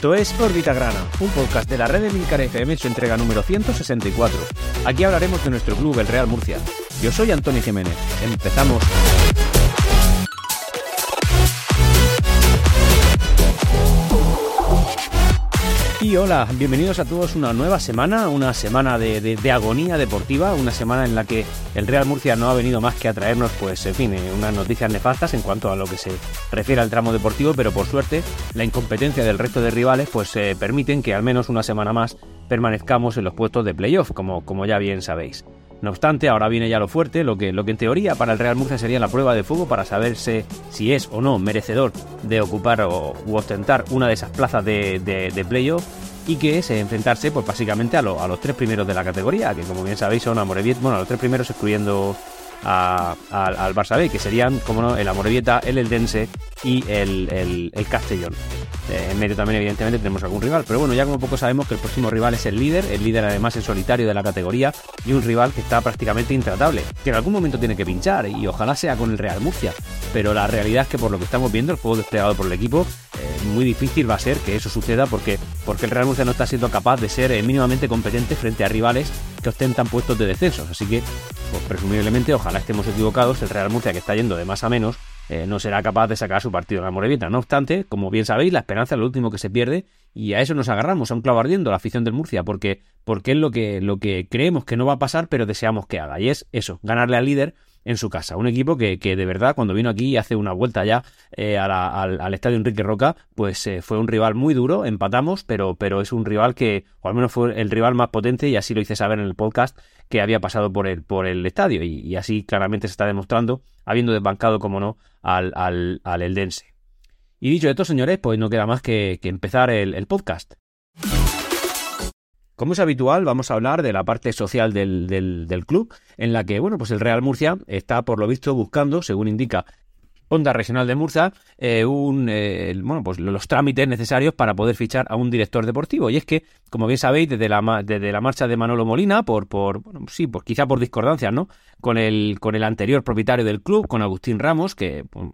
Esto es Órbita Grana, un podcast de la red de Milcar FM en su entrega número 164. Aquí hablaremos de nuestro club, el Real Murcia. Yo soy Antonio Jiménez. Empezamos. Hola, bienvenidos a todos una nueva semana, una semana de, agonía deportiva, una semana en la que el Real Murcia no ha venido más que a traernos, pues, en fin, eh, unas noticias nefastas en cuanto a lo que se refiere al tramo deportivo, pero por suerte la incompetencia del resto de rivales, pues, eh, permiten que al menos una semana más permanezcamos en los puestos de playoff, como, como ya bien sabéis. No obstante, ahora viene ya lo fuerte, lo que, lo que en teoría para el Real Murcia sería la prueba de fuego para saberse si es o no merecedor de ocupar o, u ostentar una de esas plazas de, de, playoff y que es enfrentarse pues básicamente a, los tres primeros de la categoría, que como bien sabéis son Amorebieta, bueno, a los tres primeros excluyendo al Barça que serían, como no, el Amorebieta, el Eldense y el, el Castellón. Eh, en medio también, evidentemente, tenemos algún rival. Pero bueno, ya como poco sabemos que el próximo rival es el líder, el líder además en solitario de la categoría y un rival que está prácticamente intratable, que en algún momento tiene que pinchar y ojalá sea con el Real Murcia. Pero la realidad es que por lo que estamos viendo, el juego desplegado por el equipo, eh, muy difícil va a ser que eso suceda porque, porque el Real Murcia no está siendo capaz de ser eh, mínimamente competente frente a rivales que ostentan puestos de descensos. Así que, pues, presumiblemente, ojalá estemos equivocados, el Real Murcia que está yendo de más a menos eh, no será capaz de sacar su partido en la Morevieta. No obstante, como bien sabéis, la esperanza es lo último que se pierde y a eso nos agarramos, a un clavo ardiendo, la afición del Murcia, porque, porque es lo que, lo que creemos que no va a pasar, pero deseamos que haga. Y es eso, ganarle al líder en su casa. Un equipo que, que de verdad, cuando vino aquí hace una vuelta ya eh, al, estadio Enrique Roca, pues eh, fue un rival muy duro, empatamos, pero, pero es un rival que, o al menos fue el rival más potente, y así lo hice saber en el podcast, que había pasado por el, por el estadio. Y, así claramente se está demostrando, habiendo desbancado, como no, al, al, al Eldense. Y dicho esto, señores, pues no queda más que, empezar el podcast. Como es habitual, vamos a hablar de la parte social del, del, club, en la que, bueno, pues el Real Murcia está, por lo visto, buscando, según indica Onda Regional de Murcia, eh, un, eh, bueno, pues los trámites necesarios para poder fichar a un director deportivo. Y es que, como bien sabéis, desde la, desde la marcha de Manolo Molina, por, por bueno, sí, pues quizá por discordancias, ¿no? Con el, con el anterior propietario del club, con Agustín Ramos, que pues,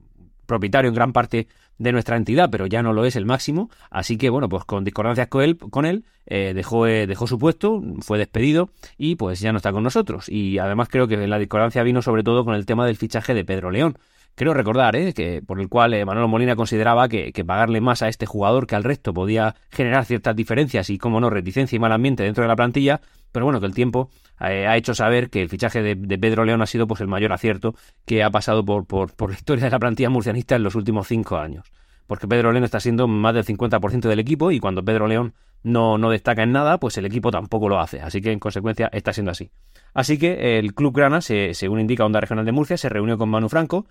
propietario en gran parte de nuestra entidad, pero ya no lo es el máximo. Así que, bueno, pues con discordancias con él, con él eh, dejó, eh, dejó su puesto, fue despedido y pues ya no está con nosotros. Y además creo que la discordancia vino sobre todo con el tema del fichaje de Pedro León. Creo recordar ¿eh? que por el cual Manolo Molina consideraba que, pagarle más a este jugador que al resto podía generar ciertas diferencias y, como no, reticencia y mal ambiente dentro de la plantilla, pero bueno, que el tiempo eh, ha hecho saber que el fichaje de, Pedro León ha sido pues el mayor acierto que ha pasado por, por, por la historia de la plantilla murcianista en los últimos cinco años. Porque Pedro León está siendo más del 50% del equipo y cuando Pedro León no, no destaca en nada, pues el equipo tampoco lo hace. Así que en consecuencia está siendo así. Así que el Club Grana, según indica Onda Regional de Murcia, se reunió con Manu Franco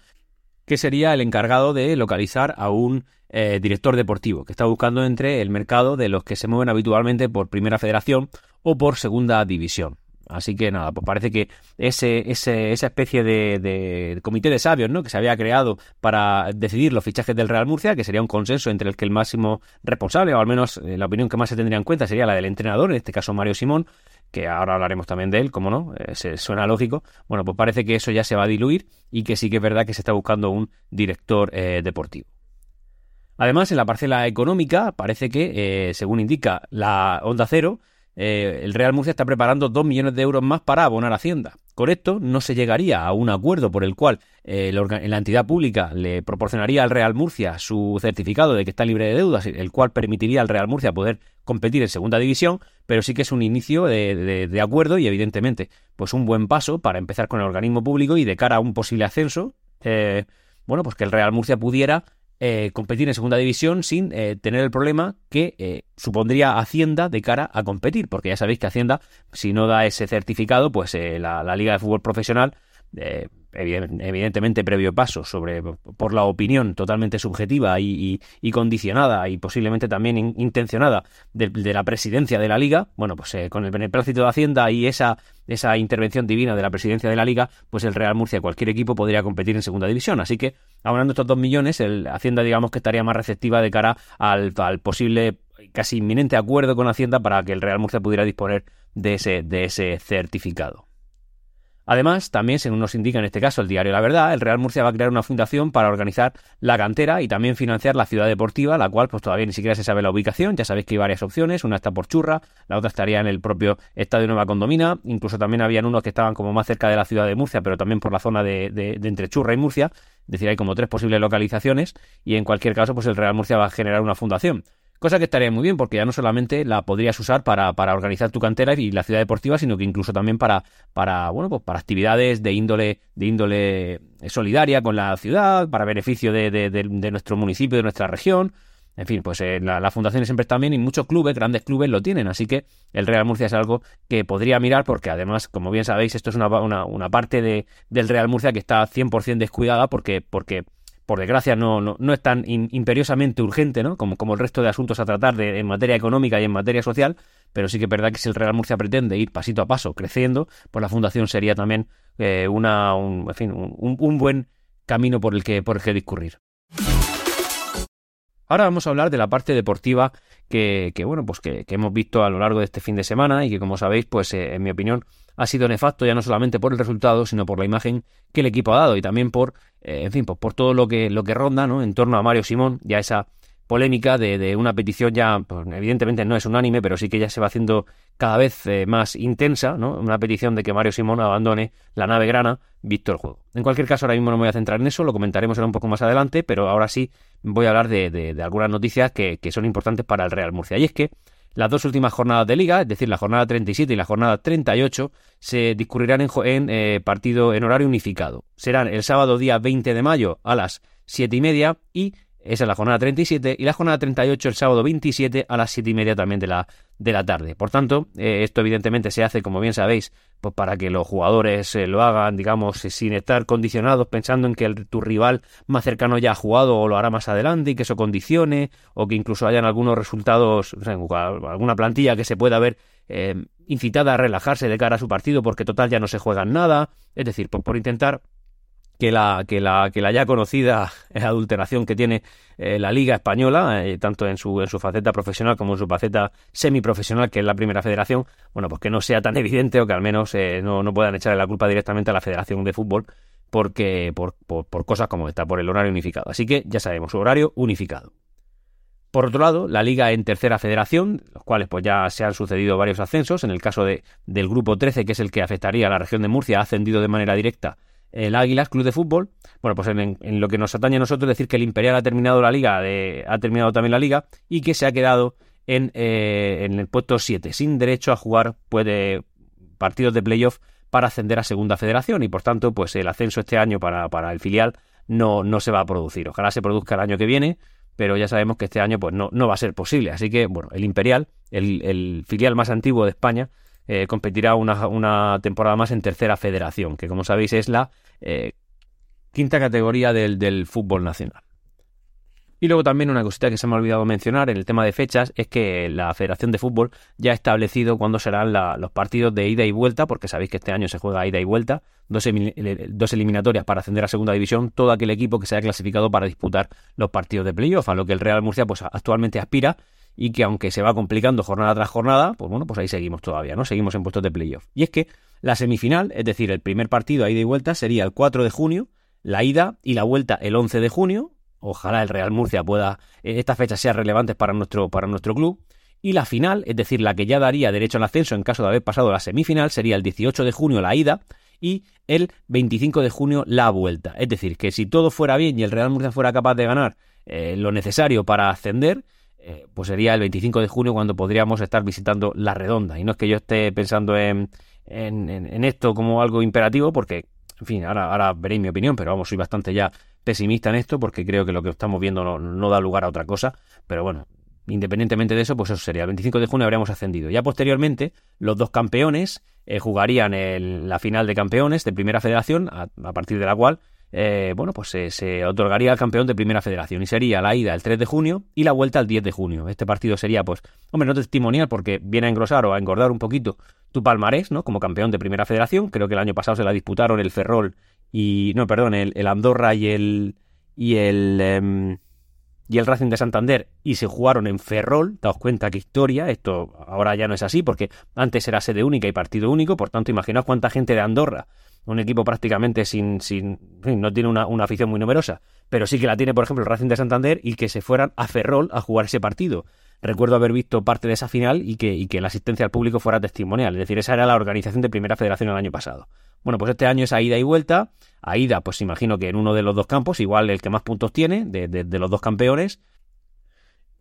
que sería el encargado de localizar a un eh, director deportivo, que está buscando entre el mercado de los que se mueven habitualmente por Primera Federación o por Segunda División. Así que nada, pues parece que ese, ese, esa especie de, comité de sabios ¿no? que se había creado para decidir los fichajes del Real Murcia, que sería un consenso entre el que el máximo responsable, o al menos eh, la opinión que más se tendría en cuenta sería la del entrenador, en este caso Mario Simón, que ahora hablaremos también de él, como no, eh, se, suena lógico. Bueno, pues parece que eso ya se va a diluir y que sí que es verdad que se está buscando un director eh, deportivo. Además, en la parcela económica parece que, eh, según indica la Onda Cero, eh, el Real Murcia está preparando 2 millones de euros más para abonar Hacienda. Con esto no se llegaría a un acuerdo por el cual eh, la entidad pública le proporcionaría al Real Murcia su certificado de que está libre de deudas, el cual permitiría al Real Murcia poder competir en segunda división, pero sí que es un inicio de, acuerdo y evidentemente pues un buen paso para empezar con el organismo público y de cara a un posible ascenso, eh, bueno, pues que el Real Murcia pudiera eh, competir en segunda división sin eh, tener el problema que eh, supondría Hacienda de cara a competir, porque ya sabéis que Hacienda, si no da ese certificado, pues la, la, Liga de Fútbol Profesional evidentemente previo paso sobre por la opinión totalmente subjetiva y, condicionada y posiblemente también intencionada de, la presidencia de la liga bueno pues eh, con el beneplácito de Hacienda y esa esa intervención divina de la presidencia de la liga pues el Real Murcia cualquier equipo podría competir en segunda división. Así que hablando estos dos millones el Hacienda digamos que estaría más receptiva de cara al, al posible casi inminente acuerdo con Hacienda para que el Real Murcia pudiera disponer de ese de ese certificado Además, también, según nos indica en este caso el diario La Verdad, el Real Murcia va a crear una fundación para organizar la cantera y también financiar la ciudad deportiva, la cual pues todavía ni siquiera se sabe la ubicación. Ya sabéis que hay varias opciones, una está por Churra, la otra estaría en el propio Estadio Nueva Condomina, incluso también habían unos que estaban como más cerca de la ciudad de Murcia, pero también por la zona de, de entre Churra y Murcia. Es decir, hay como tres posibles localizaciones y en cualquier caso, pues el Real Murcia va a generar una fundación. Cosa que estaría muy bien porque ya no solamente la podrías usar para, para, organizar tu cantera y la ciudad deportiva, sino que incluso también para, para, bueno, pues para actividades de índole, de índole solidaria con la ciudad, para beneficio de, de, nuestro municipio, de nuestra región. En fin, pues eh, la, fundaciones siempre están bien y muchos clubes, grandes clubes, lo tienen. Así que el Real Murcia es algo que podría mirar porque además, como bien sabéis, esto es una, una, una parte de, del Real Murcia que está 100% descuidada porque, porque por desgracia, no, no, no es tan imperiosamente urgente, ¿no? Como, como el resto de asuntos a tratar de, en materia económica y en materia social, pero sí que es verdad que si el Real Murcia pretende ir pasito a paso creciendo, pues la fundación sería también eh, una, un, en fin, un, un, buen camino por el que, por el que discurrir. Ahora vamos a hablar de la parte deportiva que, que bueno, pues que, hemos visto a lo largo de este fin de semana y que, como sabéis, pues eh, en mi opinión ha sido nefasto ya no solamente por el resultado, sino por la imagen que el equipo ha dado y también por, eh, en fin, pues por todo lo que, lo que ronda ¿no? en torno a Mario Simón, ya esa polémica de, de una petición ya, pues, evidentemente no es unánime, pero sí que ya se va haciendo cada vez eh, más intensa, ¿no? Una petición de que Mario Simón abandone la nave grana, visto el juego. En cualquier caso, ahora mismo no me voy a centrar en eso, lo comentaremos ahora un poco más adelante, pero ahora sí voy a hablar de, de, algunas noticias que, que, son importantes para el Real Murcia. Y es que las dos últimas jornadas de liga, es decir, la jornada 37 y la jornada 38, se discurrirán en, eh, partido en horario unificado. Serán el sábado día 20 de mayo a las 7 y media y esa es la jornada 37 y la jornada 38 el sábado 27 a las 7 y media también de la, de la tarde. Por tanto, eh, esto evidentemente se hace, como bien sabéis, pues para que los jugadores eh, lo hagan, digamos, sin estar condicionados pensando en que tu rival más cercano ya ha jugado o lo hará más adelante y que eso condicione o que incluso hayan algunos resultados, alguna plantilla que se pueda ver eh, incitada a relajarse de cara a su partido porque total ya no se juegan nada. Es decir, pues por intentar que la, que la, que la ya conocida adulteración que tiene eh, la Liga Española, eh, tanto en su, en su faceta profesional como en su faceta semiprofesional, que es la primera federación, bueno, pues que no sea tan evidente o que al menos eh, no, no, puedan echarle la culpa directamente a la Federación de Fútbol porque, por, por, por cosas como esta, por el horario unificado. Así que ya sabemos, horario unificado. Por otro lado, la liga en tercera federación, los cuales pues ya se han sucedido varios ascensos. En el caso de, del grupo 13, que es el que afectaría a la región de Murcia, ha ascendido de manera directa el Águilas Club de Fútbol. Bueno, pues en, lo que nos atañe a nosotros decir que el Imperial ha terminado la liga, ha terminado también la liga y que se ha quedado en, eh, el puesto 7, sin derecho a jugar puede, partidos de playoff para ascender a Segunda Federación y por tanto, pues el ascenso este año para, para el filial no, no se va a producir. Ojalá se produzca el año que viene, pero ya sabemos que este año pues no, no va a ser posible. Así que, bueno, el Imperial, el, el filial más antiguo de España, eh, competirá una, una, temporada más en tercera federación, que como sabéis es la eh, quinta categoría del, del, fútbol nacional. Y luego también una cosita que se me ha olvidado mencionar en el tema de fechas es que la Federación de Fútbol ya ha establecido cuándo serán los partidos de ida y vuelta, porque sabéis que este año se juega ida y vuelta, dos, dos, eliminatorias para ascender a segunda división, todo aquel equipo que se haya clasificado para disputar los partidos de playoff, a lo que el Real Murcia pues actualmente aspira y que aunque se va complicando jornada tras jornada, pues bueno, pues ahí seguimos todavía, ¿no? Seguimos en puestos de playoff. Y es que la semifinal, es decir, el primer partido a ida y vuelta sería el 4 de junio, la ida y la vuelta el 11 de junio. Ojalá el Real Murcia pueda, eh, estas fechas sean relevantes para nuestro, para nuestro club. Y la final, es decir, la que ya daría derecho al ascenso en caso de haber pasado la semifinal, sería el 18 de junio la ida y el 25 de junio la vuelta. Es decir, que si todo fuera bien y el Real Murcia fuera capaz de ganar eh, lo necesario para ascender, eh, pues sería el 25 de junio cuando podríamos estar visitando La Redonda. Y no es que yo esté pensando en, en, esto como algo imperativo, porque, en fin, ahora, ahora veréis mi opinión, pero vamos, soy bastante ya pesimista en esto, porque creo que lo que estamos viendo no, da lugar a otra cosa. Pero bueno, independientemente de eso, pues eso sería. El 25 de junio habríamos ascendido. Ya posteriormente, los dos campeones eh, jugarían en la final de campeones de Primera Federación, a partir de la cual eh, bueno, pues se, otorgaría al campeón de Primera Federación y sería la ida el 3 de junio y la vuelta el 10 de junio. Este partido sería, pues, hombre, no testimonial porque viene a engrosar o a engordar un poquito tu palmarés, ¿no? Como campeón de Primera Federación. Creo que el año pasado se la disputaron el Ferrol y, no, perdón, el, Andorra y el, y el, em, y el Racing de Santander y se jugaron en Ferrol. Daos cuenta qué historia. Esto ahora ya no es así porque antes era sede única y partido único. Por tanto, imaginaos cuánta gente de Andorra un equipo prácticamente sin, sin no tiene una, una, afición muy numerosa, pero sí que la tiene, por ejemplo, el Racing de Santander y que se fueran a Ferrol a jugar ese partido. Recuerdo haber visto parte de esa final y que, y que la asistencia al público fuera testimonial, es decir, esa era la organización de Primera Federación el año pasado. Bueno, pues este año es a ida y vuelta, a ida, pues imagino que en uno de los dos campos, igual el que más puntos tiene, de, de los dos campeones,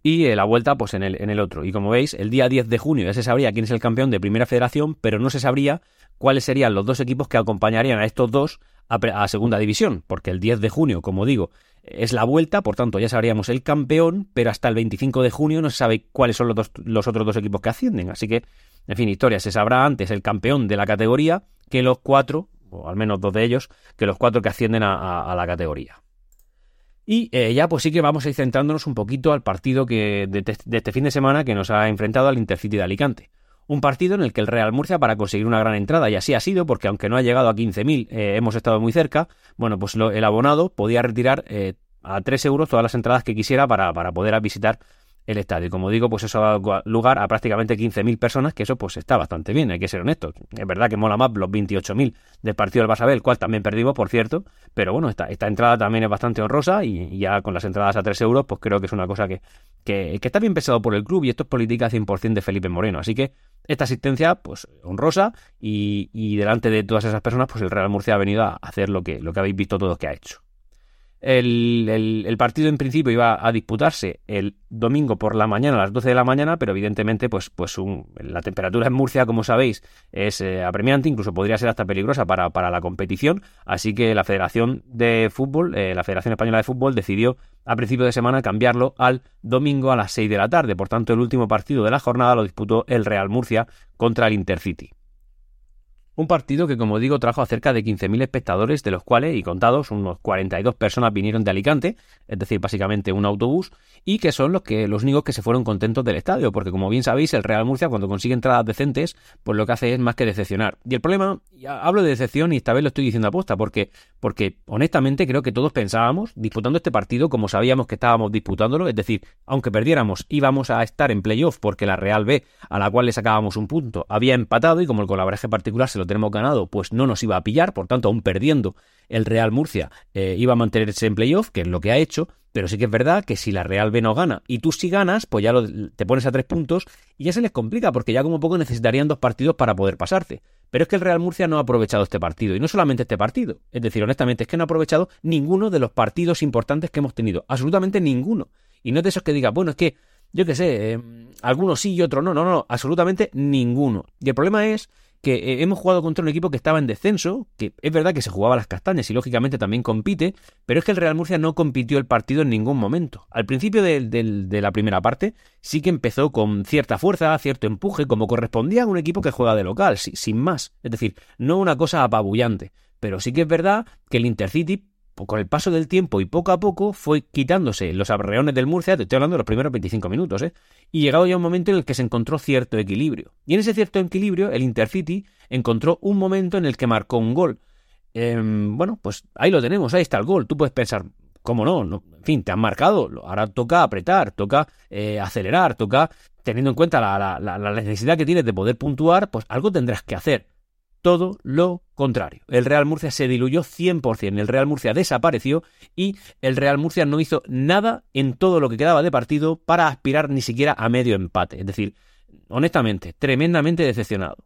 y la vuelta pues en el, en el otro. Y como veis, el día 10 de junio ya se sabría quién es el campeón de Primera Federación, pero no se sabría cuáles serían los dos equipos que acompañarían a estos dos a, Segunda División, porque el 10 de junio, como digo, es la vuelta, por tanto ya sabríamos el campeón, pero hasta el 25 de junio no se sabe cuáles son los, los otros dos equipos que ascienden. Así que, en fin, historia, se sabrá antes el campeón de la categoría que los cuatro, o al menos dos de ellos, que los cuatro que ascienden a la categoría. Y eh, ya pues sí que vamos a ir centrándonos un poquito al partido que de, este fin de semana que nos ha enfrentado al Intercity de Alicante. Un partido en el que el Real Murcia para conseguir una gran entrada, y así ha sido, porque aunque no ha llegado a 15.000, eh, hemos estado muy cerca, bueno, pues el abonado podía retirar eh, a 3 euros todas las entradas que quisiera para, para poder visitar el estadio. Y como digo, pues eso ha dado lugar a prácticamente 15.000 personas, que eso pues está bastante bien, hay que ser honestos. Es verdad que mola más los 28.000 del partido del Barça el cual también perdimos, por cierto, pero bueno, esta, esta entrada también es bastante honrosa y, ya con las entradas a 3 euros, pues creo que es una cosa que, que, está bien pensado por el club y esto es política 100% de Felipe Moreno. Así que esta asistencia, pues honrosa y, y delante de todas esas personas, pues el Real Murcia ha venido a hacer lo que, lo que habéis visto todos que ha hecho. El, partido en principio iba a disputarse el domingo por la mañana, a las 12 de la mañana, pero evidentemente pues, pues la temperatura en Murcia, como sabéis, es eh, apremiante, incluso podría ser hasta peligrosa para, para, la competición, así que la Federación de Fútbol, eh, la Federación Española de Fútbol decidió a principio de semana cambiarlo al domingo a las 6 de la tarde, por tanto el último partido de la jornada lo disputó el Real Murcia contra el Intercity. Un partido que, como digo, trajo a cerca de 15.000 espectadores, de los cuales, y contados, unos 42 personas vinieron de Alicante, es decir, básicamente un autobús, y que son los que los únicos que se fueron contentos del estadio, porque como bien sabéis, el Real Murcia, cuando consigue entradas decentes, pues lo que hace es más que decepcionar. Y el problema, hablo de decepción y esta vez lo estoy diciendo a posta, porque, porque honestamente creo que todos pensábamos, disputando este partido como sabíamos que estábamos disputándolo, es decir, aunque perdiéramos, íbamos a estar en playoff porque la Real B, a la cual le sacábamos un punto, había empatado y como el colaboraje particular se lo tenemos ganado, pues no nos iba a pillar, por tanto, aún perdiendo, el Real Murcia eh, iba a mantenerse en playoff, que es lo que ha hecho, pero sí que es verdad que si la Real B no gana y tú sí ganas, pues ya te pones a tres puntos y ya se les complica, porque ya como poco necesitarían dos partidos para poder pasarte. Pero es que el Real Murcia no ha aprovechado este partido, y no solamente este partido, es decir, honestamente, es que no ha aprovechado ninguno de los partidos importantes que hemos tenido, absolutamente ninguno. Y no es de esos que diga, bueno, es que, yo qué sé, eh, algunos sí y otros no, no, no, absolutamente ninguno. Y el problema es que eh, hemos jugado contra un equipo que estaba en descenso, que es verdad que se jugaba las castañas y lógicamente también compite, pero es que el Real Murcia no compitió el partido en ningún momento. Al principio de, la primera parte sí que empezó con cierta fuerza, cierto empuje, como correspondía a un equipo que juega de local, sin más. Es decir, no una cosa apabullante. Pero sí que es verdad que el Intercity con el paso del tiempo y poco a poco fue quitándose los arreones del Murcia, te estoy hablando de los primeros 25 minutos, ¿eh? y llegado ya un momento en el que se encontró cierto equilibrio. Y en ese cierto equilibrio, el Intercity encontró un momento en el que marcó un gol. Em, bueno, pues ahí lo tenemos, ahí está el gol. Tú puedes pensar, ¿cómo no? en fin, te han marcado, ahora toca apretar, toca eh, acelerar, toca, teniendo en cuenta la necesidad que tienes de poder puntuar, pues algo tendrás que hacer todo lo contrario. El Real Murcia se diluyó 100%, el Real Murcia desapareció y el Real Murcia no hizo nada en todo lo que quedaba de partido para aspirar ni siquiera a medio empate. Es decir, honestamente, tremendamente decepcionado.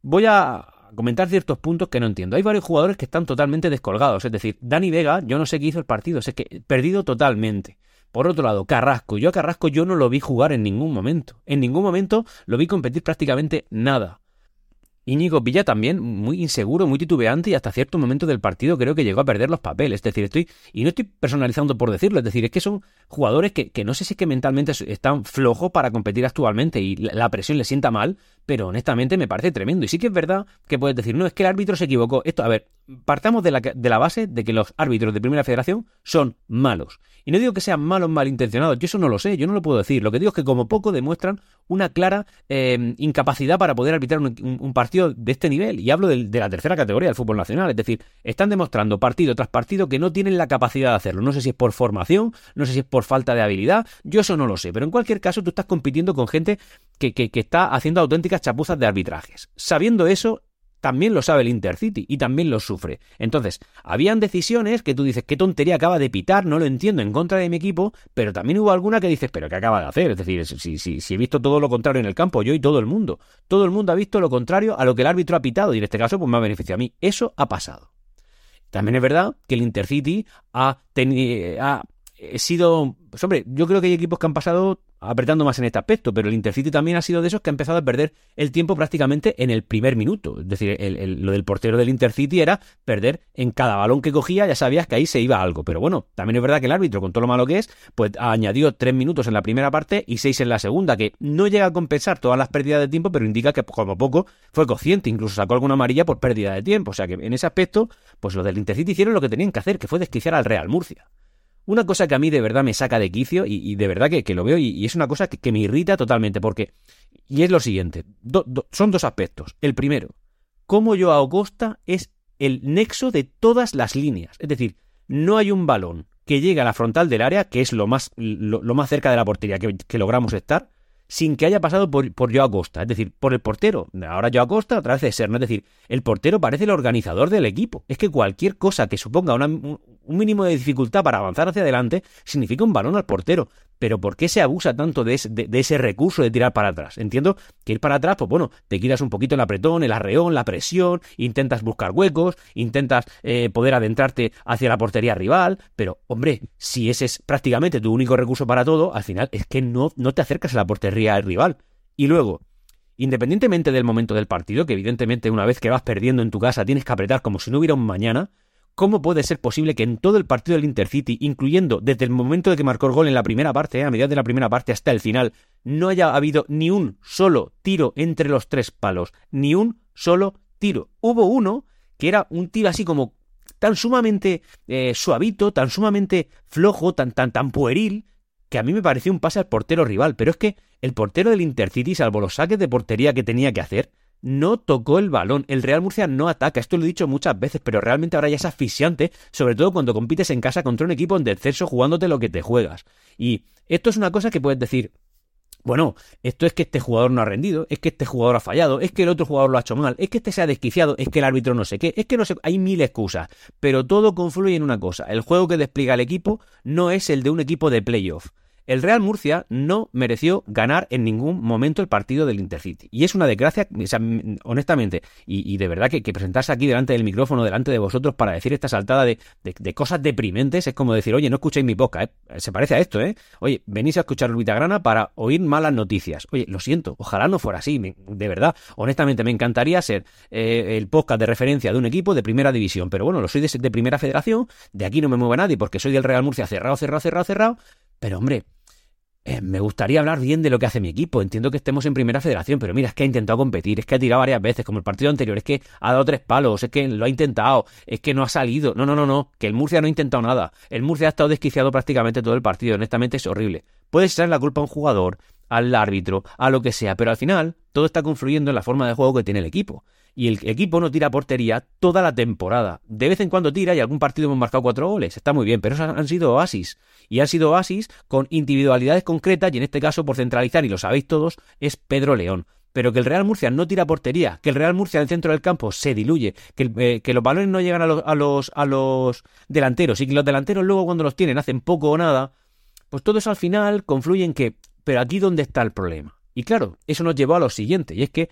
Voy a comentar ciertos puntos que no entiendo. Hay varios jugadores que están totalmente descolgados. Es decir, Dani Vega, yo no sé qué hizo el partido, sé que perdido totalmente. Por otro lado, Carrasco. Yo a Carrasco yo no lo vi jugar en ningún momento. En ningún momento lo vi competir prácticamente nada. Íñigo Villa también muy inseguro, muy titubeante y hasta cierto momento del partido creo que llegó a perder los papeles. Es decir, estoy, y no estoy personalizando por decirlo, es decir, es que son jugadores que, que no sé si que mentalmente están flojos para competir actualmente y la presión les sienta mal, pero honestamente me parece tremendo. Y sí que es verdad que puedes decir, no, es que el árbitro se equivocó. Esto, a ver, partamos de la, de la base de que los árbitros de Primera Federación son malos. Y no digo que sean malos malintencionados, yo eso no lo sé, yo no lo puedo decir. Lo que digo es que como poco demuestran una clara eh, incapacidad para poder arbitrar un, partido de este nivel. Y hablo de, de, la tercera categoría del fútbol nacional. Es decir, están demostrando partido tras partido que no tienen la capacidad de hacerlo. No sé si es por formación, no sé si es por falta de habilidad, yo eso no lo sé. Pero en cualquier caso, tú estás compitiendo con gente que, que, que está haciendo auténticas chapuzas de arbitrajes. Sabiendo eso, también lo sabe el Intercity y también lo sufre. Entonces, habían decisiones que tú dices, qué tontería acaba de pitar, no lo entiendo, en contra de mi equipo, pero también hubo alguna que dices, pero ¿qué acaba de hacer? Es decir, si, si, si he visto todo lo contrario en el campo, yo y todo el mundo. Todo el mundo ha visto lo contrario a lo que el árbitro ha pitado y en este caso pues me ha beneficiado a mí. Eso ha pasado. También es verdad que el Intercity ha, ha sido... Pues hombre, yo creo que hay equipos que han pasado apretando más en este aspecto, pero el Intercity también ha sido de esos que ha empezado a perder el tiempo prácticamente en el primer minuto. Es decir, lo del portero del Intercity era perder en cada balón que cogía, ya sabías que ahí se iba algo. Pero bueno, también es verdad que el árbitro, con todo lo malo que es, pues añadió tres minutos en la primera parte y seis en la segunda, que no llega a compensar todas las pérdidas de tiempo, pero indica que como poco fue consciente, incluso sacó alguna amarilla por pérdida de tiempo. O sea que en ese aspecto, pues los del Intercity hicieron lo que tenían que hacer, que fue desquiciar al Real Murcia. Una cosa que a mí de verdad me saca de quicio y, de verdad que, lo veo y, es una cosa que, me irrita totalmente porque... Y es lo siguiente, son dos aspectos. El primero, cómo Joao Costa es el nexo de todas las líneas. Es decir, no hay un balón que llegue a la frontal del área, que es lo más, lo, más cerca de la portería que, logramos estar, sin que haya pasado por, por Joao Costa, es decir, por el portero. Ahora Joao Costa a través de ser, ¿no? es decir, el portero parece el organizador del equipo. Es que cualquier cosa que suponga una, un mínimo de dificultad para avanzar hacia adelante significa un balón al portero. Pero ¿por qué se abusa tanto de, ese recurso de tirar para atrás? Entiendo que ir para atrás, pues bueno, te quitas un poquito el apretón, el arreón, la presión, intentas buscar huecos, intentas eh, poder adentrarte hacia la portería rival, pero hombre, si ese es prácticamente tu único recurso para todo, al final es que no, no te acercas a la portería rival. Y luego, independientemente del momento del partido, que evidentemente una vez que vas perdiendo en tu casa tienes que apretar como si no hubiera un mañana, ¿Cómo puede ser posible que en todo el partido del Intercity, incluyendo desde el momento de que marcó el gol en la primera parte, eh, a medida de la primera parte hasta el final, no haya habido ni un solo tiro entre los tres palos? Ni un solo tiro. Hubo uno que era un tiro así como tan sumamente eh, suavito, tan sumamente flojo, tan, tan, tan pueril, que a mí me pareció un pase al portero rival. Pero es que el portero del Intercity, salvo los saques de portería que tenía que hacer, no tocó el balón. El Real Murcia no ataca. Esto lo he dicho muchas veces, pero realmente ahora ya es asfixiante, sobre todo cuando compites en casa contra un equipo en descenso jugándote lo que te juegas. Y esto es una cosa que puedes decir. Bueno, esto es que este jugador no ha rendido, es que este jugador ha fallado, es que el otro jugador lo ha hecho mal, es que este se ha desquiciado, es que el árbitro no sé qué, es que no sé, hay mil excusas, pero todo confluye en una cosa, el juego que despliega el equipo no es el de un equipo de playoff el Real Murcia no mereció ganar en ningún momento el partido del Intercity. Y es una desgracia, honestamente, y, de verdad que, presentarse aquí delante del micrófono, delante de vosotros, para decir esta saltada de, cosas deprimentes, es como decir, oye, no escuchéis mi podcast, ¿eh? se parece a esto, ¿eh? Oye, venís a escuchar Grana para oír malas noticias. Oye, lo siento, ojalá no fuera así, de verdad, honestamente, me encantaría ser eh, el podcast de referencia de un equipo de primera división, pero bueno, lo soy de, de primera federación, de aquí no me mueve nadie porque soy del Real Murcia cerrado, cerrado, cerrado, cerrado, pero hombre, eh, me gustaría hablar bien de lo que hace mi equipo. Entiendo que estemos en primera federación, pero mira, es que ha intentado competir, es que ha tirado varias veces, como el partido anterior, es que ha dado tres palos, es que lo ha intentado, es que no ha salido. No, no, no, no, que el Murcia no ha intentado nada. El Murcia ha estado desquiciado prácticamente todo el partido, honestamente es horrible. Puede ser la culpa a un jugador, al árbitro, a lo que sea, pero al final todo está confluyendo en la forma de juego que tiene el equipo y el equipo no tira portería toda la temporada. De vez en cuando tira y algún partido hemos marcado cuatro goles. Está muy bien, pero esos han sido oasis. Y han sido oasis con individualidades concretas y en este caso, por centralizar, y lo sabéis todos, es Pedro León pero que el Real Murcia no tira portería, que el Real Murcia en el centro del campo se diluye, que, eh, los balones no llegan a los, a, los, a los delanteros y que los delanteros luego cuando los tienen hacen poco o nada, pues todo eso al final confluye en que, pero aquí dónde está el problema. Y claro, eso nos llevó a lo siguiente, y es que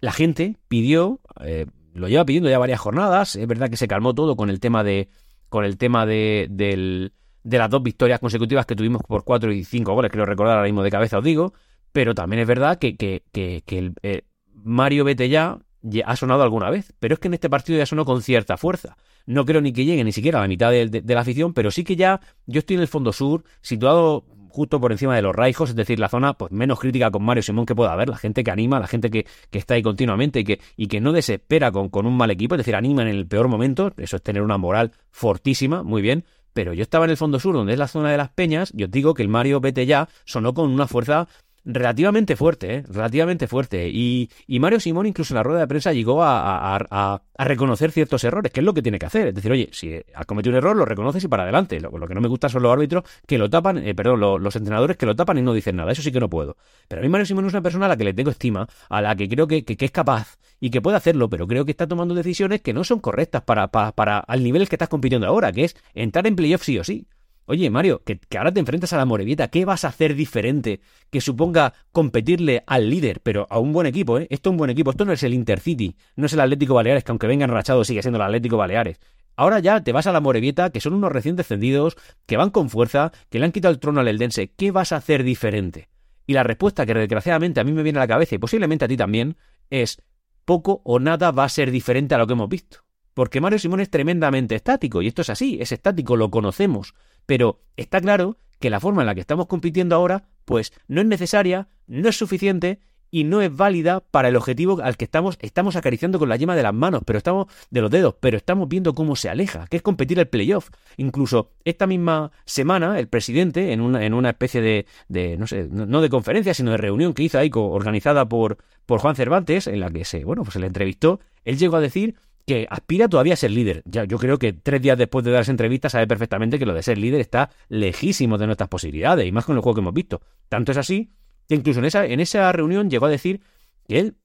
la gente pidió, eh, lo lleva pidiendo ya varias jornadas, es verdad que se calmó todo con el tema de, con el tema de, del, de las dos victorias consecutivas que tuvimos por cuatro y cinco goles, quiero recordar ahora mismo de cabeza os digo, pero también es verdad que, que, que, el, eh, Mario Vete ya ha sonado alguna vez, pero es que en este partido ya sonó con cierta fuerza. No creo ni que llegue ni siquiera a la mitad de, la afición, pero sí que ya yo estoy en el fondo sur, situado justo por encima de los raijos, es decir, la zona pues, menos crítica con Mario Simón que pueda haber, la gente que anima, la gente que, está ahí continuamente y que, y que no desespera con, con un mal equipo, es decir, anima en el peor momento, eso es tener una moral fortísima, muy bien, pero yo estaba en el fondo sur, donde es la zona de las peñas, y os digo que el Mario Vete ya sonó con una fuerza relativamente fuerte, ¿eh? relativamente fuerte. Y, Mario Simón incluso en la rueda de prensa llegó a, reconocer ciertos errores, que es lo que tiene que hacer. Es decir, oye, si has cometido un error, lo reconoces y para adelante. Lo, que no me gusta son los árbitros que lo tapan, eh, perdón, los entrenadores que lo tapan y no dicen nada. Eso sí que no puedo. Pero a mí Mario Simón es una persona a la que le tengo estima, a la que creo que, es capaz y que puede hacerlo, pero creo que está tomando decisiones que no son correctas para, para, para al nivel que estás compitiendo ahora, que es entrar en playoff sí o sí. Oye, Mario, que, ahora te enfrentas a la Morevieta, ¿qué vas a hacer diferente que suponga competirle al líder, pero a un buen equipo, ¿eh? Esto es un buen equipo, esto no es el Intercity, no es el Atlético Baleares, que aunque vengan rachados sigue siendo el Atlético Baleares. Ahora ya te vas a la Morevieta, que son unos recién descendidos, que van con fuerza, que le han quitado el trono al Eldense. ¿Qué vas a hacer diferente? Y la respuesta que desgraciadamente a mí me viene a la cabeza y posiblemente a ti también es poco o nada va a ser diferente a lo que hemos visto. Porque Mario Simón es tremendamente estático, y esto es así, es estático, lo conocemos. Pero está claro que la forma en la que estamos compitiendo ahora, pues no es necesaria, no es suficiente y no es válida para el objetivo al que estamos, estamos acariciando con la yema de las manos, pero estamos de los dedos, pero estamos viendo cómo se aleja, que es competir el playoff. Incluso esta misma semana, el presidente, en una, en una especie de, de, no sé, no de conferencia, sino de reunión que hizo ahí organizada por, por Juan Cervantes, en la que se, bueno, pues se le entrevistó, él llegó a decir que aspira todavía a ser líder. Ya, yo creo que tres días después de dar esa entrevista sabe perfectamente que lo de ser líder está lejísimo de nuestras posibilidades, y más con el juego que hemos visto. Tanto es así que incluso en esa, en esa reunión llegó a decir que él,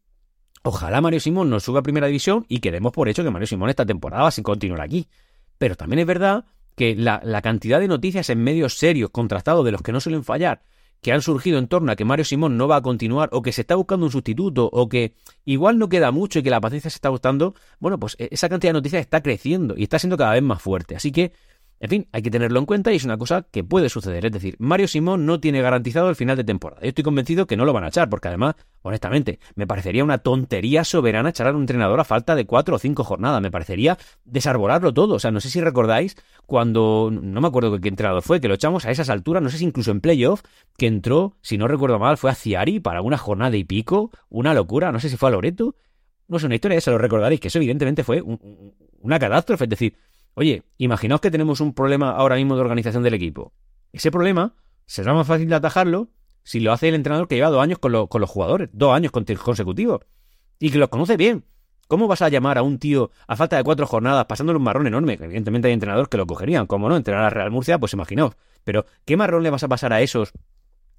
ojalá Mario Simón nos suba a primera división y que demos por hecho que Mario Simón esta temporada va a continuar aquí. Pero también es verdad que la, la cantidad de noticias en medios serios, contrastados, de los que no suelen fallar, que han surgido en torno a que Mario Simón no va a continuar o que se está buscando un sustituto o que igual no queda mucho y que la paciencia se está gustando, bueno, pues e-, esa cantidad de noticias está creciendo y está siendo cada vez más fuerte. Así que en fin, hay que tenerlo en cuenta y es una cosa que puede suceder. Es decir, Mario Simón no tiene garantizado el final de temporada. Yo estoy convencido que no lo van a echar, porque además, honestamente, me parecería una tontería soberana echar a un entrenador a falta de cuatro o cinco jornadas. Me parecería desarbolarlo todo. O sea, no sé si recordáis cuando, no me acuerdo qué entrenador fue, que lo echamos a esas alturas, no sé si incluso en playoff, que entró, si no recuerdo mal, fue a Ciari para una jornada y pico. Una locura, no sé si fue a Loreto. No sé, una historia, se lo recordaréis, que eso evidentemente fue una catástrofe. Es decir, Oye, imaginaos que tenemos un problema ahora mismo de organización del equipo. Ese problema será más fácil de atajarlo si lo hace el entrenador que lleva dos años con, los jugadores, dos años consecutivos, y que los conoce bien. ¿Cómo vas a llamar a un tío a falta de cuatro jornadas pasándole un marrón enorme? Evidentemente hay entrenadores que lo cogerían, como no, entrenar a Real Murcia, pues imaginaos. Pero, ¿qué marrón le vas a pasar a esos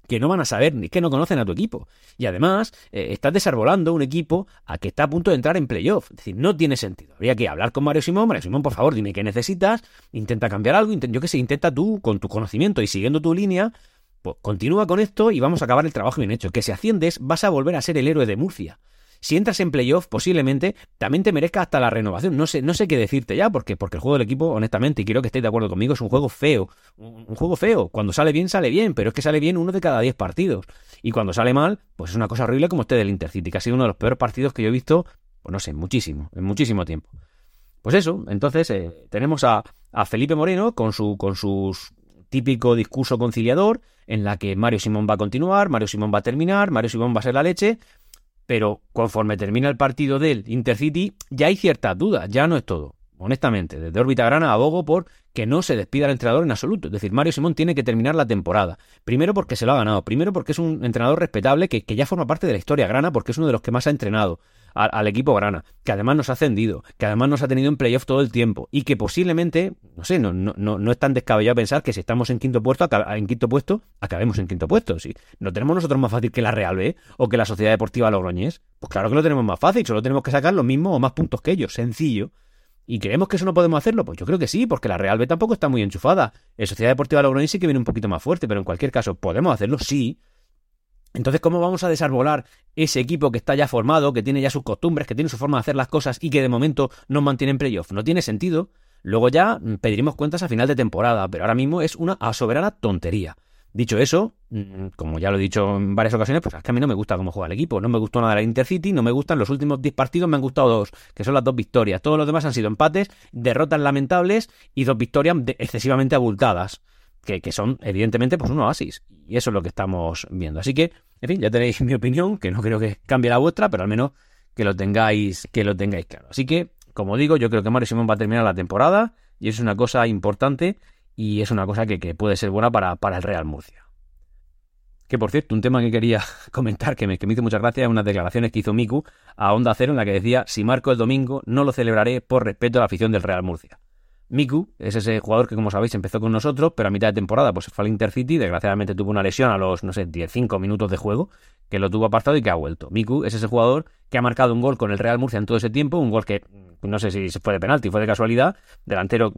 que no van a saber ni que no conocen a tu equipo. Y además, eh, estás desarbolando un equipo a que está a punto de entrar en playoff. Es decir, no tiene sentido. Habría que hablar con Mario Simón. Mario Simón, por favor, dime qué necesitas. Intenta cambiar algo. yo qué sé, intenta tú, con tu conocimiento y siguiendo tu línea, pues continúa con esto y vamos a acabar el trabajo bien hecho. Que si asciendes, vas a volver a ser el héroe de Murcia si entras en playoff, posiblemente también te merezca hasta la renovación. No sé, no sé qué decirte ya, porque, porque el juego del equipo, honestamente, y quiero que estéis de acuerdo conmigo, es un juego feo. Un, juego feo. Cuando sale bien, sale bien, pero es que sale bien uno de cada diez partidos. Y cuando sale mal, pues es una cosa horrible como este del Intercity, que ha sido uno de los peores partidos que yo he visto, pues no sé, muchísimo, en muchísimo tiempo. Pues eso, entonces eh, tenemos a, a, Felipe Moreno con su con sus típico discurso conciliador en la que Mario Simón va a continuar, Mario Simón va a terminar, Mario Simón va a ser la leche, pero conforme termina el partido del Intercity, ya hay ciertas dudas, ya no es todo. Honestamente, desde órbita grana abogo por que no se despida el entrenador en absoluto. Es decir, Mario Simón tiene que terminar la temporada. Primero porque se lo ha ganado, primero porque es un entrenador respetable que, que ya forma parte de la historia grana porque es uno de los que más ha entrenado al, equipo grana, que además nos ha ascendido, que además nos ha tenido en playoff todo el tiempo y que posiblemente, no sé, no, no, no, es tan descabellado pensar que si estamos en quinto puesto, en quinto puesto, acabemos en quinto puesto. Si no tenemos nosotros más fácil que la Real B o que la Sociedad Deportiva Logroñés, pues claro que lo tenemos más fácil, solo tenemos que sacar los mismos o más puntos que ellos, sencillo. ¿Y creemos que eso no podemos hacerlo? Pues yo creo que sí, porque la Real B tampoco está muy enchufada. La Sociedad Deportiva Logroñés sí que viene un poquito más fuerte, pero en cualquier caso, ¿podemos hacerlo? Sí. Entonces, ¿cómo vamos a desarbolar ese equipo que está ya formado, que tiene ya sus costumbres, que tiene su forma de hacer las cosas y que de momento no mantiene en playoff? No tiene sentido. Luego ya mm, pediremos cuentas a final de temporada, pero ahora mismo es una soberana tontería. Dicho eso, mm, como ya lo he dicho en varias ocasiones, pues es que a mí no me gusta cómo juega el equipo. No me gustó nada la Intercity, no me gustan los últimos 10 partidos, me han gustado dos, que son las dos victorias. Todos los demás han sido empates, derrotas lamentables y dos victorias excesivamente abultadas que, son evidentemente pues un oasis. Y eso es lo que estamos viendo. Así que, en fin, ya tenéis mi opinión, que no creo que cambie la vuestra, pero al menos que lo tengáis, que lo tengáis claro. Así que, como digo, yo creo que Mario Simón va a terminar la temporada y es una cosa importante y es una cosa que, puede ser buena para, para, el Real Murcia. Que por cierto, un tema que quería comentar que me, que me hizo muchas gracias es unas declaraciones que hizo Miku a Onda Cero en la que decía: Si marco el domingo, no lo celebraré por respeto a la afición del Real Murcia. Miku es ese jugador que, como sabéis, empezó con nosotros, pero a mitad de temporada pues fue al Intercity, desgraciadamente tuvo una lesión a los, no sé, 10-5 minutos de juego, que lo tuvo apartado y que ha vuelto. Miku es ese jugador que ha marcado un gol con el Real Murcia en todo ese tiempo, un gol que no sé si fue de penalti, fue de casualidad, delantero,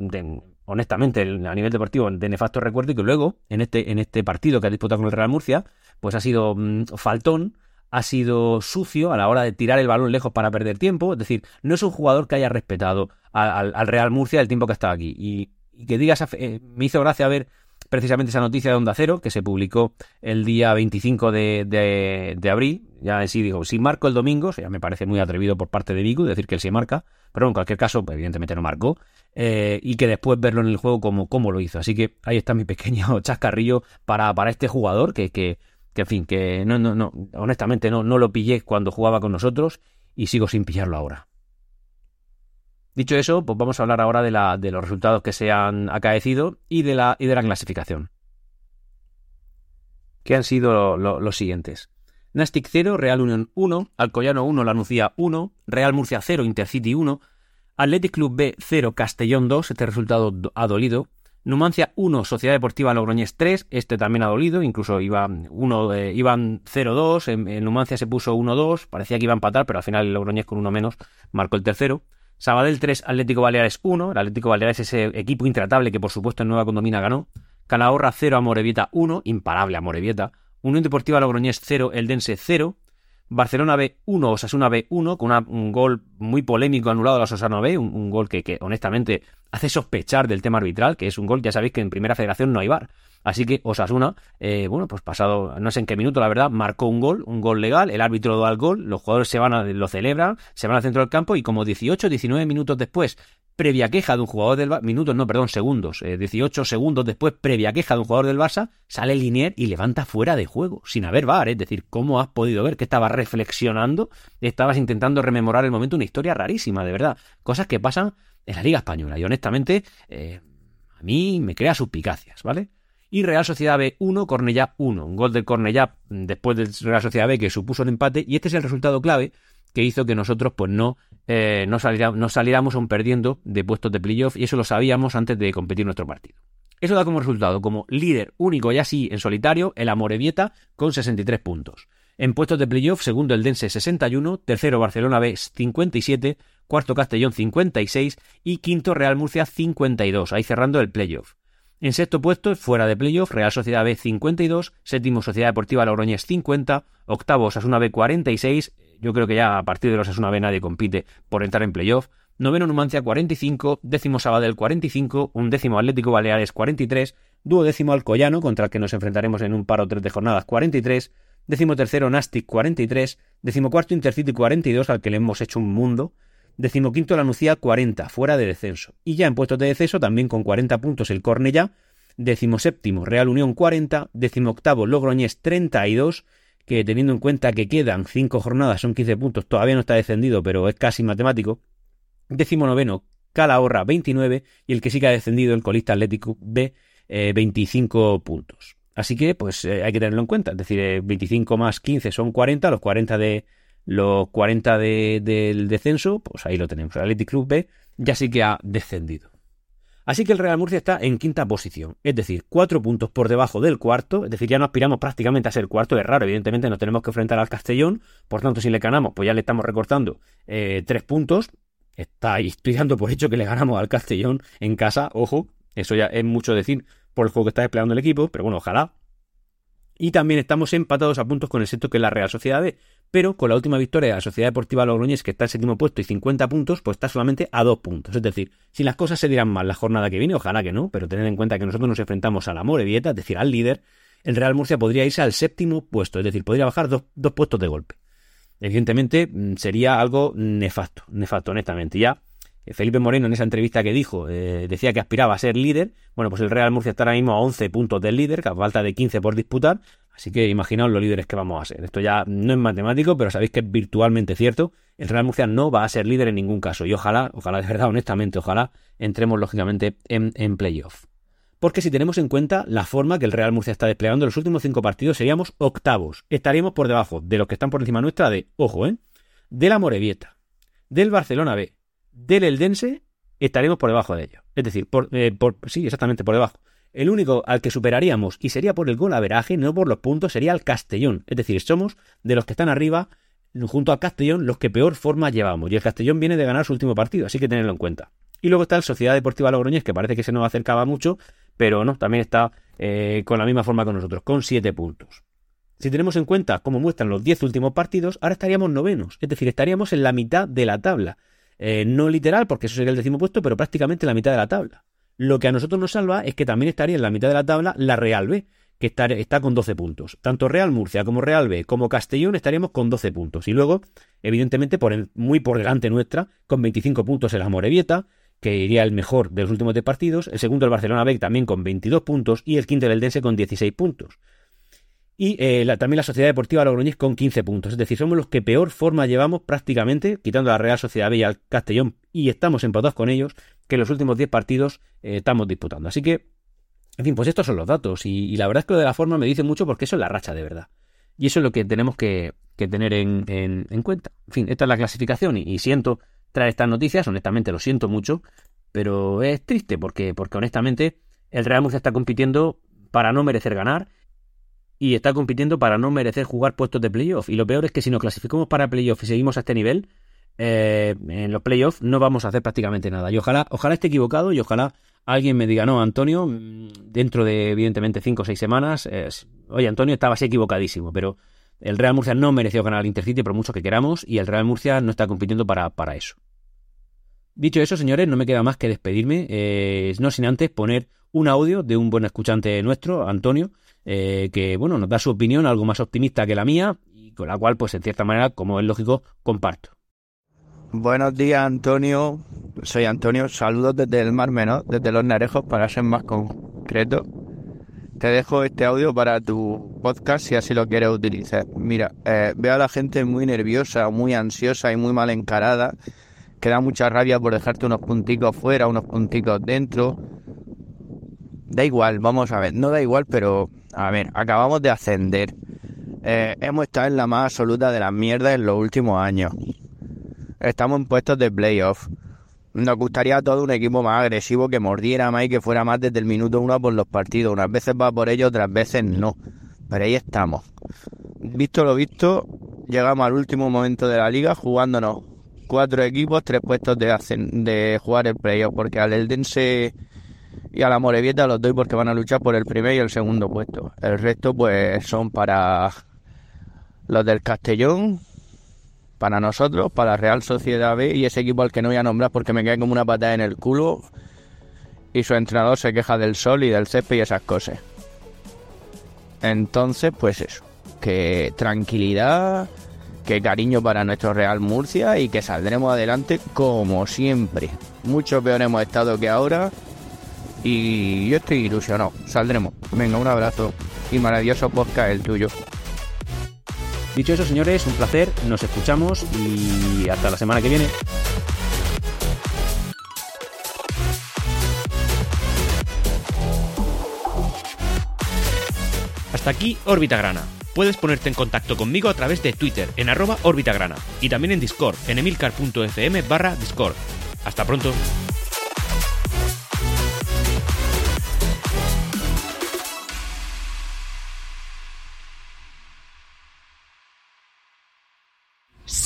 honestamente, a nivel deportivo, de nefasto recuerdo, y que luego, en este, en este partido que ha disputado con el Real Murcia, pues ha sido mm, faltón, ha sido sucio a la hora de tirar el balón lejos para perder tiempo. Es decir, no es un jugador que haya respetado al, Real Murcia el tiempo que ha estado aquí. Y, que digas, eh, me hizo gracia ver precisamente esa noticia de Onda Cero que se publicó el día 25 de, de, abril. Ya en sí digo, si marco el domingo, ya me parece muy atrevido por parte de Vigo decir que él se marca, pero en cualquier caso, evidentemente no marcó. Eh, y que después verlo en el juego como, como lo hizo. Así que ahí está mi pequeño chascarrillo para, para este jugador que, que que en fin, que no, no, no, honestamente no, no lo pillé cuando jugaba con nosotros y sigo sin pillarlo ahora. Dicho eso, pues vamos a hablar ahora de, la, de los resultados que se han acaecido y de la, y de la clasificación. Que han sido los siguientes. Nastic 0, Real Unión 1, Alcoyano 1, Lanucía 1, Real Murcia 0, Intercity 1, Athletic Club B 0, Castellón 2, este resultado ha dolido, Numancia 1, Sociedad Deportiva Logroñés 3, este también ha dolido, incluso iban, uno, eh, iban 0-2, en, Numancia se puso 1-2, parecía que iba a empatar, pero al final el Logroñés con uno menos marcó el tercero. Sabadell 3, Atlético Baleares 1, el Atlético Baleares es ese equipo intratable que por supuesto en Nueva Condomina ganó. Calahorra 0, Amorebieta 1, imparable Amorebieta. Unión Deportiva Logroñés 0, Eldense 0. Barcelona B 1, Osasuna B 1, con un gol muy polémico anulado a la Osasuna B, un, gol que, honestamente hace sospechar del tema arbitral, que es un gol, ya sabéis que en Primera Federación no hay bar. Así que Osasuna, eh, bueno, pues pasado no sé en qué minuto, la verdad, marcó un gol, un gol legal, el árbitro da el gol, los jugadores se van a, lo celebran, se van al centro del campo y como 18, 19 minutos después previa queja de un jugador del Barça, minutos, no, perdón, segundos, 18 eh, segundos después, previa queja de un jugador del Barça, sale Linier y levanta fuera de juego, sin haber VAR, es decir, ¿cómo has podido ver que estabas reflexionando? Estabas intentando rememorar el momento, una historia rarísima, de verdad, cosas que pasan en la Liga Española y honestamente eh, a mí me crea suspicacias, ¿vale? Y Real Sociedad B 1, Cornellá 1, un gol del Cornellá después del Real Sociedad B que supuso el empate y este es el resultado clave que hizo que nosotros pues no, eh, no, saliéramos aún perdiendo de puestos de playoff y eso lo sabíamos antes de competir nuestro partido. Eso da como resultado como líder único y así en solitario el Amorebieta con 63 puntos. En puestos de playoff, segundo el Dense 61, tercero Barcelona B 57, cuarto Castellón 56 y quinto Real Murcia 52, ahí cerrando el playoff. En sexto puesto, fuera de playoff, Real Sociedad B 52, séptimo Sociedad Deportiva Logroñés 50, octavo Osasuna B 46, yo creo que ya a partir de los Osasuna B nadie compite por entrar en playoff, noveno Numancia 45, décimo Sabadell 45, un décimo Atlético Baleares 43, duodécimo Alcoyano, contra el que nos enfrentaremos en un par o tres de jornadas 43, décimo tercero Nastic 43, décimo cuarto Intercity 42, al que le hemos hecho un mundo, Decimoquinto la Nucía 40, fuera de descenso. Y ya en puestos de descenso también con 40 puntos el Cornellá. Decimoséptimo Real Unión 40. Decimoctavo Logroñés 32. Que teniendo en cuenta que quedan 5 jornadas, son 15 puntos, todavía no está descendido, pero es casi matemático. Décimo noveno Calahorra 29. Y el que sí que ha descendido, el colista Atlético B, 25 eh, puntos. Así que, pues eh, hay que tenerlo en cuenta. Es decir, 25 eh, más 15 son 40, los 40 de, los 40 del descenso, pues ahí lo tenemos. El Athletic Club B ya sí que ha descendido. Así que el Real Murcia está en quinta posición, es decir, cuatro puntos por debajo del cuarto, es decir, ya no aspiramos prácticamente a ser cuarto, es raro, evidentemente no tenemos que enfrentar al Castellón, por tanto si le ganamos, pues ya le estamos recortando eh, tres puntos, está, estoy por hecho que le ganamos al Castellón en casa, ojo, eso ya es mucho decir por el juego que está desplegando el equipo, pero bueno, ojalá. Y también estamos empatados a puntos con el sexto que es la Real Sociedad B, pero con la última victoria de la Sociedad Deportiva Logroñés, que está en séptimo puesto y 50 puntos, pues está solamente a dos puntos. Es decir, si las cosas se dirán mal la jornada que viene, ojalá que no, pero tened en cuenta que nosotros nos enfrentamos a la Morevieta, es decir, al líder, el Real Murcia podría irse al séptimo puesto, es decir, podría bajar dos, dos puestos de golpe. Evidentemente mm, sería algo nefasto, nefasto, honestamente. Ya eh, Felipe Moreno en esa entrevista que dijo, eh, decía que aspiraba a ser líder. Bueno, pues el Real Murcia está ahora mismo a 11 puntos del líder, que a falta de 15 por disputar. Así que imaginaos los líderes que vamos a ser. Esto ya no es matemático, pero sabéis que es virtualmente cierto. El Real Murcia no va a ser líder en ningún caso. Y ojalá, ojalá de verdad, honestamente, ojalá entremos lógicamente en, en playoff. Porque si tenemos en cuenta la forma que el Real Murcia está desplegando en los últimos cinco partidos, seríamos octavos. Estaríamos por debajo de los que están por encima nuestra de, ojo, ¿eh? De la Morevieta, del Barcelona B, del Eldense estaríamos por debajo de ellos. Es decir, por, eh, por, sí, exactamente por debajo. El único al que superaríamos, y sería por el gol averaje, no por los puntos, sería el Castellón. Es decir, somos de los que están arriba, junto al Castellón, los que peor forma llevamos. Y el Castellón viene de ganar su último partido, así que tenerlo en cuenta. Y luego está el Sociedad Deportiva Logroñés, que parece que se nos acercaba mucho, pero no, también está eh, con la misma forma con nosotros, con 7 puntos. Si tenemos en cuenta cómo muestran los 10 últimos partidos, ahora estaríamos novenos, es decir, estaríamos en la mitad de la tabla. Eh, no literal, porque eso sería el décimo puesto, pero prácticamente en la mitad de la tabla. Lo que a nosotros nos salva es que también estaría en la mitad de la tabla la Real B, que está, está, con 12 puntos. Tanto Real Murcia como Real B como Castellón estaríamos con 12 puntos. Y luego, evidentemente, por muy por delante nuestra, con 25 puntos el Amorebieta, que iría el mejor de los últimos 10 partidos. El segundo el Barcelona B también con 22 puntos. Y el quinto el Eldense con 16 puntos. Y eh, también la Sociedad Deportiva Logroñés con 15 puntos. Es decir, somos los que peor forma llevamos prácticamente, quitando a la Real Sociedad B y al Castellón, y estamos empatados con ellos, que en los últimos 10 partidos eh, estamos disputando. Así que, en fin, pues estos son los datos. Y, la verdad es que lo de la forma me dice mucho porque eso es la racha de verdad. Y eso es lo que tenemos que, tener en, cuenta. En fin, esta es la clasificación y, siento traer estas noticias, honestamente lo siento mucho, pero es triste porque, porque honestamente el Real Murcia está compitiendo para no merecer ganar y está compitiendo para no merecer jugar puestos de playoff. Y lo peor es que si nos clasificamos para playoff y seguimos a este nivel, eh, en los playoffs no vamos a hacer prácticamente nada. Y ojalá, ojalá esté equivocado y ojalá alguien me diga, no, Antonio, mm, dentro de evidentemente cinco o seis semanas, oye, Antonio estaba así equivocadísimo, pero el Real Murcia no mereció ganar al Intercity por mucho que queramos y el Real Murcia no está compitiendo para, para eso. Dicho eso, señores, no me queda más que despedirme, eh, no sin antes poner un audio de un buen escuchante nuestro, Antonio, eh, que bueno, nos da su opinión algo más optimista que la mía y con la cual, pues en cierta manera, como es lógico, comparto. Buenos días, Antonio. Soy Antonio. Saludos desde el Mar Menor, desde Los Narejos, para ser más concreto. Te dejo este audio para tu podcast si así lo quieres utilizar. Mira, eh, veo a la gente muy nerviosa, muy ansiosa y muy mal encarada. Que da mucha rabia por dejarte unos punticos fuera, unos punticos dentro. Da igual, vamos a ver, no da igual, pero a ver, acabamos de ascender. Eh, hemos estado en la más absoluta de las mierdas en los últimos años. Estamos en puestos de playoff. Nos gustaría todo un equipo más agresivo que mordiera más y que fuera más desde el minuto uno por los partidos. Unas veces va por ello, otras veces no. Pero ahí estamos. Visto lo visto, llegamos al último momento de la liga jugándonos cuatro equipos, tres puestos de, de jugar el playoff. Porque al Eldense y a la Morevieta los doy porque van a luchar por el primer y el segundo puesto. El resto pues son para los del Castellón, para nosotros, para Real Sociedad B y ese equipo al que no voy a nombrar porque me cae como una patada en el culo y su entrenador se queja del sol y del césped y esas cosas. Entonces, pues eso, que tranquilidad, que cariño para nuestro Real Murcia y que saldremos adelante como siempre. Mucho peor hemos estado que ahora y yo estoy ilusionado. Saldremos. Venga, un abrazo y maravilloso podcast el tuyo. Dicho eso, señores, un placer. Nos escuchamos y hasta la semana que viene. Hasta aquí Órbita Grana. Puedes ponerte en contacto conmigo a través de Twitter en arroba Grana y también en Discord en emilcar.fm barra Discord. Hasta pronto.